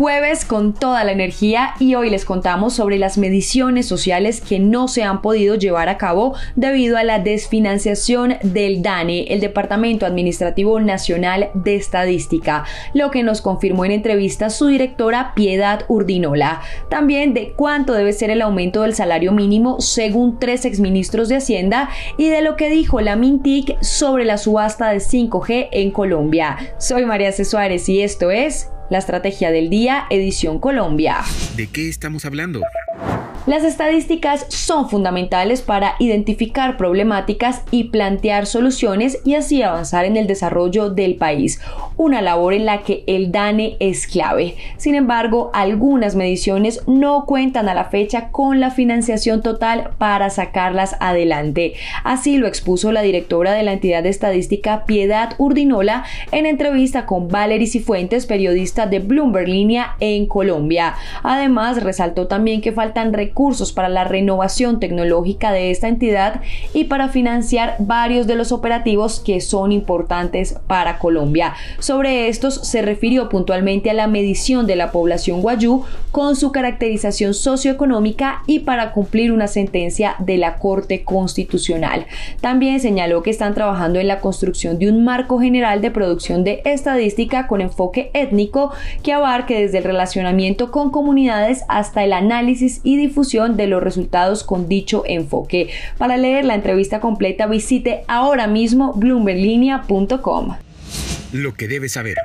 Jueves con toda la energía y hoy les contamos sobre las mediciones sociales que no se han podido llevar a cabo debido a la desfinanciación del DANE, el Departamento Administrativo Nacional de Estadística, lo que nos confirmó en entrevista su directora Piedad Urdinola. También de cuánto debe ser el aumento del salario mínimo según tres exministros de Hacienda y de lo que dijo la Mintic sobre la subasta de 5G en Colombia. Soy María C. Suárez y esto es la Estrategia del Día, edición Colombia. ¿De qué estamos hablando? Las estadísticas son fundamentales para identificar problemáticas y plantear soluciones y así avanzar en el desarrollo del país, una labor en la que el DANE es clave. Sin embargo, algunas mediciones no cuentan a la fecha con la financiación total para sacarlas adelante. Así lo expuso la directora de la entidad estadística Piedad Urdinola en entrevista con Valery Cifuentes, periodista de Bloomberg Línea en Colombia. Además, resaltó también que faltan recursos recursos para la renovación tecnológica de esta entidad y para financiar varios de los operativos que son importantes para Colombia. Sobre estos se refirió puntualmente a la medición de la población guayú con su caracterización socioeconómica y para cumplir una sentencia de la Corte Constitucional. También señaló que están trabajando en la construcción de un marco general de producción de estadística con enfoque étnico que abarque desde el relacionamiento con comunidades hasta el análisis y difusión de los resultados con dicho enfoque. Para leer la entrevista completa visite ahora mismo bloomberlinia.com. Lo que debes saber.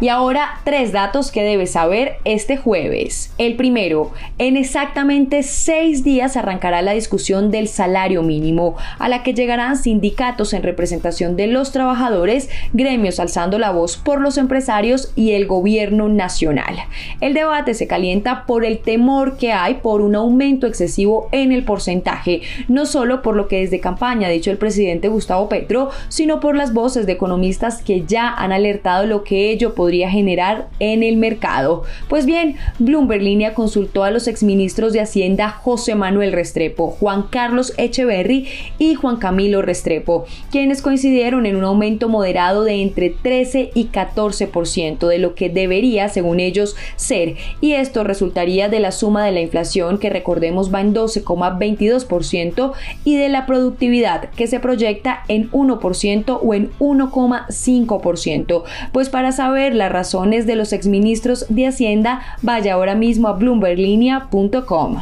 Y ahora tres datos que debes saber este jueves. El primero, en exactamente seis días arrancará la discusión del salario mínimo, a la que llegarán sindicatos en representación de los trabajadores, gremios alzando la voz por los empresarios y el gobierno nacional. El debate se calienta por el temor que hay por un aumento excesivo en el porcentaje, no solo por lo que desde campaña ha dicho el presidente Gustavo Petro, sino por las voces de economistas que ya han alertado lo que ello podría generar en el mercado. Pues bien, Bloomberg Línea consultó a los exministros de Hacienda José Manuel Restrepo, Juan Carlos Echeverry y Juan Camilo Restrepo, quienes coincidieron en un aumento moderado de entre 13 y 14% de lo que debería, según ellos, ser. Y esto resultaría de la suma de la inflación, que recordemos va en 12,22%, y de la productividad, que se proyecta en 1% o en 1,5%. Pues para saber las razones de los exministros de Hacienda, vaya ahora mismo a bloomberglinea.com.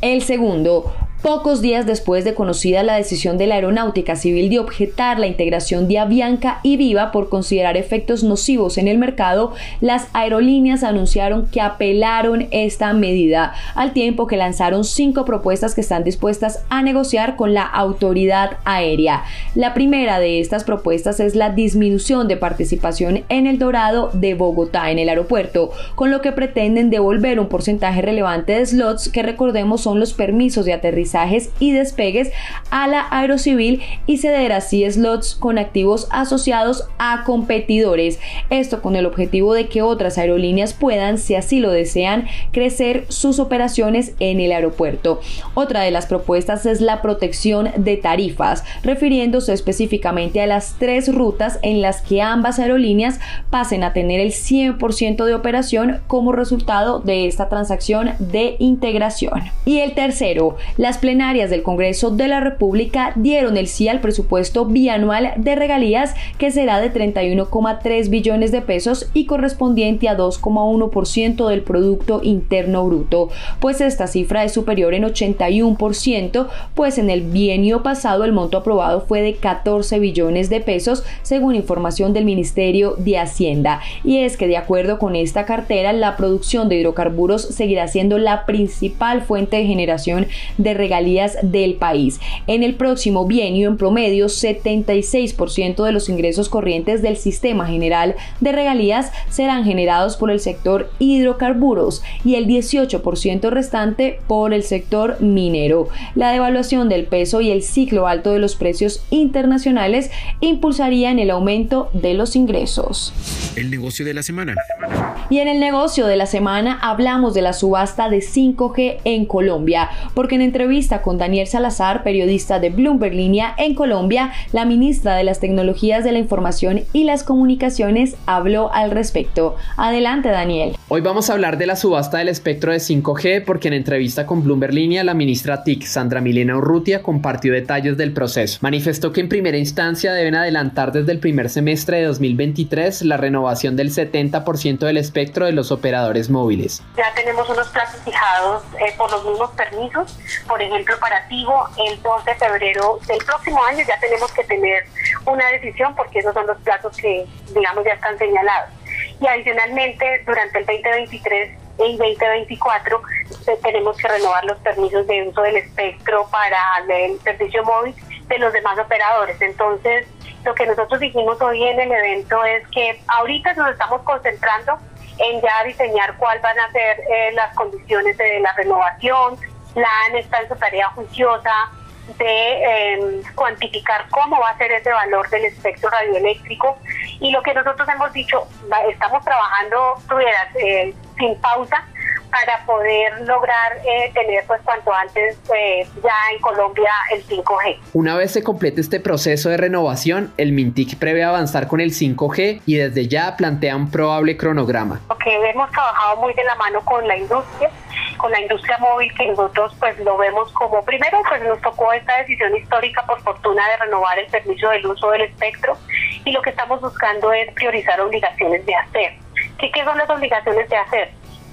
El segundo, Pocos días después de conocida la decisión de la Aeronáutica Civil de objetar la integración de Avianca y Viva por considerar efectos nocivos en el mercado, las aerolíneas anunciaron que apelaron esta medida, al tiempo que lanzaron cinco propuestas que están dispuestas a negociar con la autoridad aérea. La primera de estas propuestas es la disminución de participación en el Dorado de Bogotá en el aeropuerto, con lo que pretenden devolver un porcentaje relevante de slots que recordemos son los permisos de aterrizaje y despegues a la aerocivil y ceder así slots con activos asociados a competidores. Esto con el objetivo de que otras aerolíneas puedan, si así lo desean, crecer sus operaciones en el aeropuerto. Otra de las propuestas es la protección de tarifas, refiriéndose específicamente a las tres rutas en las que ambas aerolíneas pasen a tener el 100% de operación como resultado de esta transacción de integración. Y el tercero, las plenarias del Congreso de la República dieron el sí al presupuesto bianual de regalías que será de 31,3 billones de pesos y correspondiente a 2,1% del Producto Interno Bruto, pues esta cifra es superior en 81%, pues en el bienio pasado el monto aprobado fue de 14 billones de pesos, según información del Ministerio de Hacienda. Y es que de acuerdo con esta cartera, la producción de hidrocarburos seguirá siendo la principal fuente de generación de regalías regalías del país. En el próximo bienio, en promedio, 76% de los ingresos corrientes del sistema general de regalías serán generados por el sector hidrocarburos y el 18% restante por el sector minero. La devaluación del peso y el ciclo alto de los precios internacionales impulsarían el aumento de los ingresos. El negocio de la semana. Y en el negocio de la semana hablamos de la subasta de 5G en Colombia, porque en entrevista con Daniel Salazar, periodista de Bloomberg Línea en Colombia, la ministra de las Tecnologías de la Información y las Comunicaciones habló al respecto. Adelante, Daniel. Hoy vamos a hablar de la subasta del espectro de 5G, porque en entrevista con Bloomberg Línea, la ministra TIC, Sandra Milena Urrutia, compartió detalles del proceso. Manifestó que en primera instancia deben adelantar desde el primer semestre de 2023 la renovación del 70% del espectro de los operadores móviles. Ya tenemos unos plazos fijados eh, por los mismos permisos. Por ejemplo, para Tigo, el 2 de febrero del próximo año ya tenemos que tener una decisión porque esos son los plazos que, digamos, ya están señalados. Y adicionalmente, durante el 2023 y 2024 eh, tenemos que renovar los permisos de uso del espectro para el servicio móvil de los demás operadores. Entonces, lo que nosotros dijimos hoy en el evento es que ahorita nos estamos concentrando en ya diseñar cuáles van a ser eh, las condiciones de la renovación. La AN está en su tarea juiciosa de em, cuantificar cómo va a ser ese valor del espectro radioeléctrico y lo que nosotros hemos dicho, estamos trabajando eh, sin pausa para poder lograr eh, tener pues cuanto antes eh, ya en Colombia el 5G. Una vez se complete este proceso de renovación, el Mintic prevé avanzar con el 5G y desde ya plantea un probable cronograma. Ok, hemos trabajado muy de la mano con la industria con la industria móvil que nosotros pues lo vemos como primero pues nos tocó esta decisión histórica por fortuna de renovar el permiso del uso del espectro y lo que estamos buscando es priorizar obligaciones de hacer. ¿Qué, qué son las obligaciones de hacer?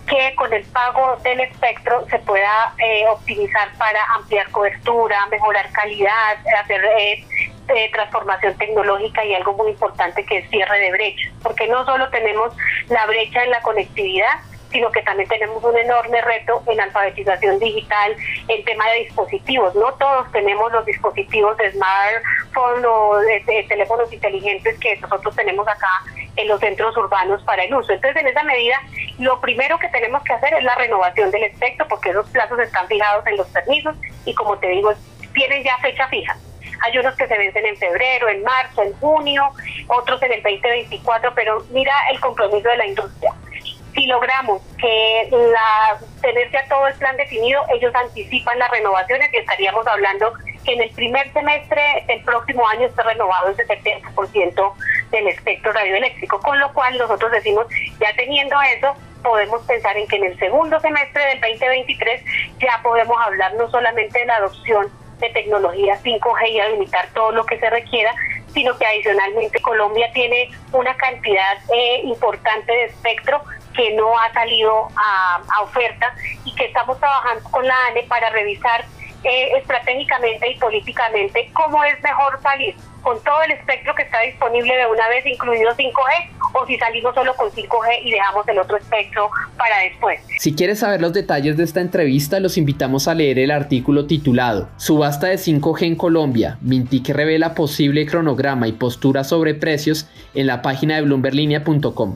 que con el pago del espectro se pueda eh, optimizar para ampliar cobertura, mejorar calidad, hacer eh, eh, transformación tecnológica y algo muy importante que es cierre de brechas, porque no solo tenemos la brecha en la conectividad, sino que también tenemos un enorme reto en alfabetización digital, en tema de dispositivos. No todos tenemos los dispositivos de smartphone o teléfonos inteligentes que nosotros tenemos acá en los centros urbanos para el uso. Entonces, en esa medida, lo primero que tenemos que hacer es la renovación del espectro, porque esos plazos están fijados en los permisos y, como te digo, tienen ya fecha fija. Hay unos que se vencen en febrero, en marzo, en junio, otros en el 2024, pero mira el compromiso de la industria si logramos que la tener ya todo el plan definido, ellos anticipan las renovaciones y estaríamos hablando que en el primer semestre del próximo año esté renovado el 70% del espectro radioeléctrico, con lo cual nosotros decimos, ya teniendo eso, podemos pensar en que en el segundo semestre del 2023 ya podemos hablar no solamente de la adopción de tecnología 5G y limitar todo lo que se requiera, sino que adicionalmente Colombia tiene una cantidad eh, importante de espectro que no ha salido a, oferta y que estamos trabajando con la ANE para revisar eh, estratégicamente y políticamente cómo es mejor salir con todo el espectro que está disponible de una vez, incluido 5G, o si salimos solo con 5G y dejamos el otro espectro para después. Si quieres saber los detalles de esta entrevista, los invitamos a leer el artículo titulado Subasta de 5G en Colombia, Mintic revela posible cronograma y postura sobre precios en la página de bloomberlinia.com.